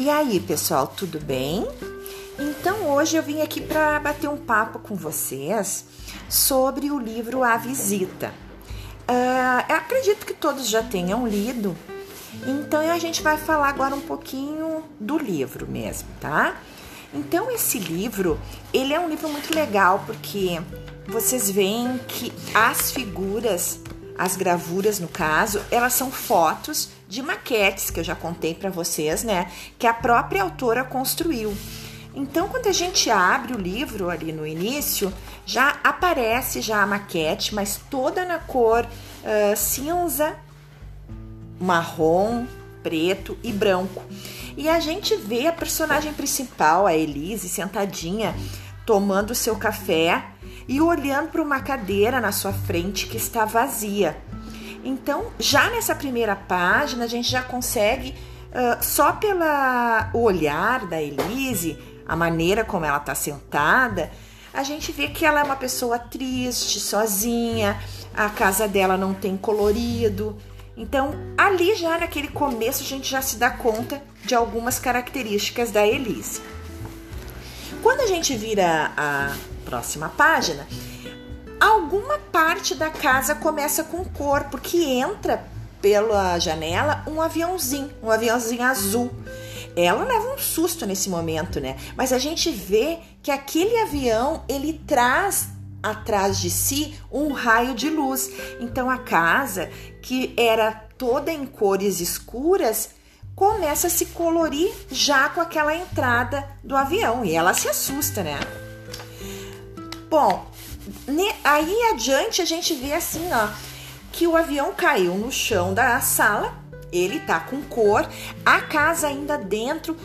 E aí, pessoal, tudo bem? Então, hoje eu vim aqui para bater um papo com vocês sobre o livro A Visita. Uh, acredito que todos já tenham lido, então a gente vai falar agora um pouquinho do livro mesmo, tá? Então, esse livro, ele é um livro muito legal porque vocês veem que as figuras as gravuras, no caso, elas são fotos de maquetes que eu já contei para vocês, né? Que a própria autora construiu. Então, quando a gente abre o livro ali no início, já aparece já a maquete, mas toda na cor uh, cinza, marrom, preto e branco. E a gente vê a personagem principal, a Elise, sentadinha, tomando seu café e olhando para uma cadeira na sua frente que está vazia. Então, já nessa primeira página, a gente já consegue, uh, só pelo olhar da Elise, a maneira como ela está sentada, a gente vê que ela é uma pessoa triste, sozinha, a casa dela não tem colorido. Então, ali já naquele começo, a gente já se dá conta de algumas características da Elise. Quando a gente vira a próxima página, alguma parte da casa começa com cor, porque entra pela janela um aviãozinho, um aviãozinho azul. Ela leva um susto nesse momento, né? Mas a gente vê que aquele avião ele traz atrás de si um raio de luz. Então a casa, que era toda em cores escuras, começa a se colorir já com aquela entrada do avião e ela se assusta, né? Bom, aí adiante a gente vê assim, ó, que o avião caiu no chão da sala, ele tá com cor, a casa ainda dentro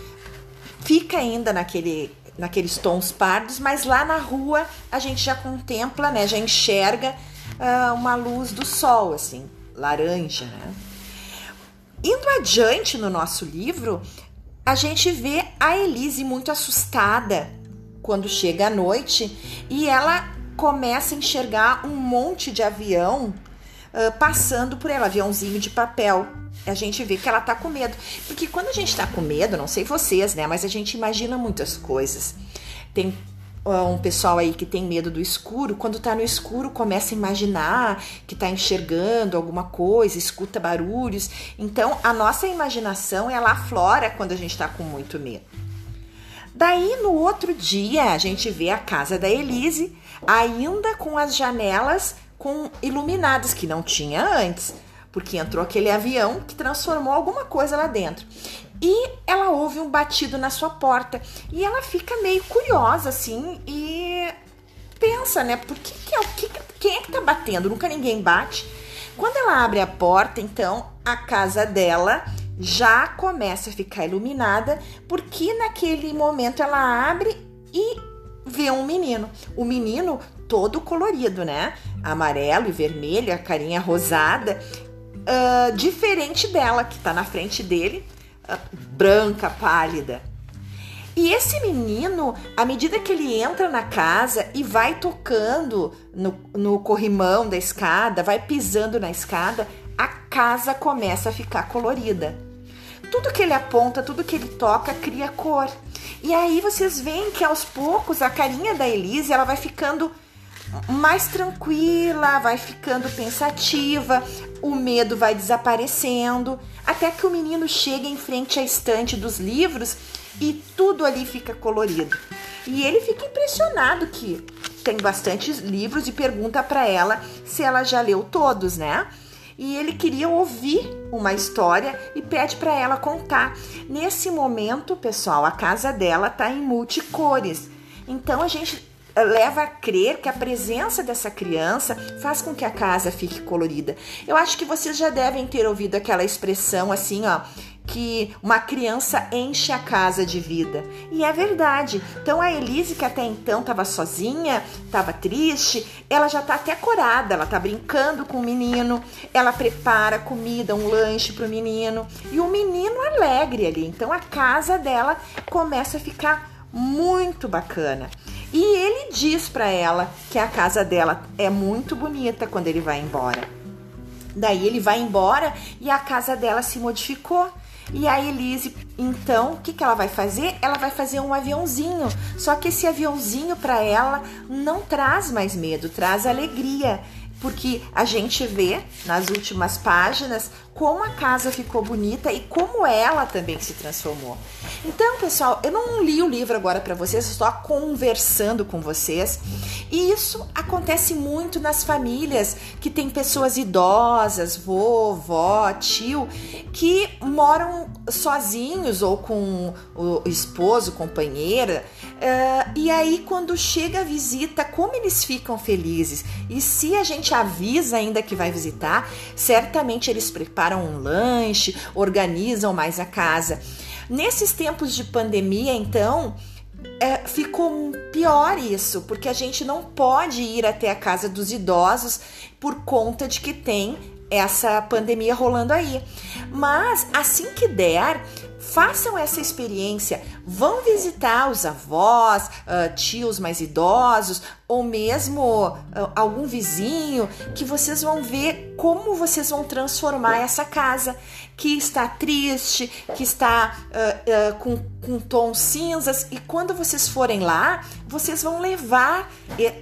fica ainda naquele naqueles tons pardos, mas lá na rua a gente já contempla, né, já enxerga uh, uma luz do sol, assim, laranja, né? Indo adiante no nosso livro, a gente vê a Elise muito assustada quando chega a noite e ela começa a enxergar um monte de avião uh, passando por ela, aviãozinho de papel. A gente vê que ela tá com medo. Porque quando a gente tá com medo, não sei vocês, né? Mas a gente imagina muitas coisas. Tem uh, um pessoal aí que tem medo do escuro, quando tá no escuro começa a imaginar que tá enxergando alguma coisa, escuta barulhos. Então a nossa imaginação ela aflora quando a gente tá com muito medo. Daí no outro dia a gente vê a casa da Elise ainda com as janelas com iluminadas que não tinha antes, porque entrou aquele avião que transformou alguma coisa lá dentro. E ela ouve um batido na sua porta e ela fica meio curiosa assim e pensa, né? Por que, que, é, que quem é que tá batendo? Nunca ninguém bate. Quando ela abre a porta, então a casa dela já começa a ficar iluminada, porque naquele momento ela abre e vê um menino. O menino todo colorido, né? Amarelo e vermelho, a carinha rosada, uh, diferente dela, que tá na frente dele, uh, branca, pálida. E esse menino, à medida que ele entra na casa e vai tocando no, no corrimão da escada, vai pisando na escada, a casa começa a ficar colorida. Tudo que ele aponta, tudo que ele toca cria cor. E aí vocês veem que aos poucos a carinha da Elise ela vai ficando mais tranquila, vai ficando pensativa, o medo vai desaparecendo, até que o menino chega em frente à estante dos livros e tudo ali fica colorido. E ele fica impressionado que tem bastantes livros e pergunta para ela se ela já leu todos, né? E ele queria ouvir uma história e pede para ela contar. Nesse momento, pessoal, a casa dela tá em multicores. Então a gente leva a crer que a presença dessa criança faz com que a casa fique colorida. Eu acho que vocês já devem ter ouvido aquela expressão assim, ó, que uma criança enche a casa de vida. E é verdade. Então a Elise, que até então estava sozinha, estava triste, ela já está até corada, ela está brincando com o menino, ela prepara comida, um lanche para o menino, e o menino alegre ali. Então a casa dela começa a ficar muito bacana. E ele diz para ela que a casa dela é muito bonita quando ele vai embora. Daí ele vai embora e a casa dela se modificou. E a Elise, então, o que, que ela vai fazer? Ela vai fazer um aviãozinho. Só que esse aviãozinho para ela não traz mais medo, traz alegria porque a gente vê nas últimas páginas como a casa ficou bonita e como ela também se transformou. Então, pessoal, eu não li o livro agora para vocês, estou conversando com vocês. E isso acontece muito nas famílias que tem pessoas idosas, vovó, tio, que moram sozinhos ou com o esposo, companheira. Uh, e aí, quando chega a visita, como eles ficam felizes? E se a gente avisa ainda que vai visitar, certamente eles preparam um lanche, organizam mais a casa. Nesses tempos de pandemia, então, é, ficou pior isso, porque a gente não pode ir até a casa dos idosos por conta de que tem essa pandemia rolando aí. Mas assim que der, façam essa experiência, vão visitar os avós, uh, tios mais idosos ou mesmo uh, algum vizinho que vocês vão ver como vocês vão transformar essa casa que está triste, que está uh, com, com tons cinzas e quando vocês forem lá, vocês vão levar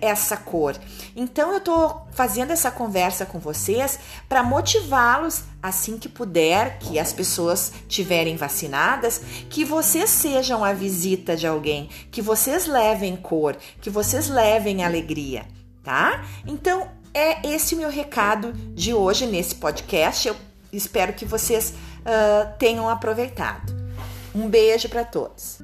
essa cor. Então eu tô fazendo essa conversa com vocês para motivá-los assim que puder, que as pessoas tiverem vacinadas, que vocês sejam a visita de alguém, que vocês levem cor, que vocês levem alegria, tá? Então é esse meu recado de hoje nesse podcast. Eu espero que vocês uh, tenham aproveitado. Um beijo para todos.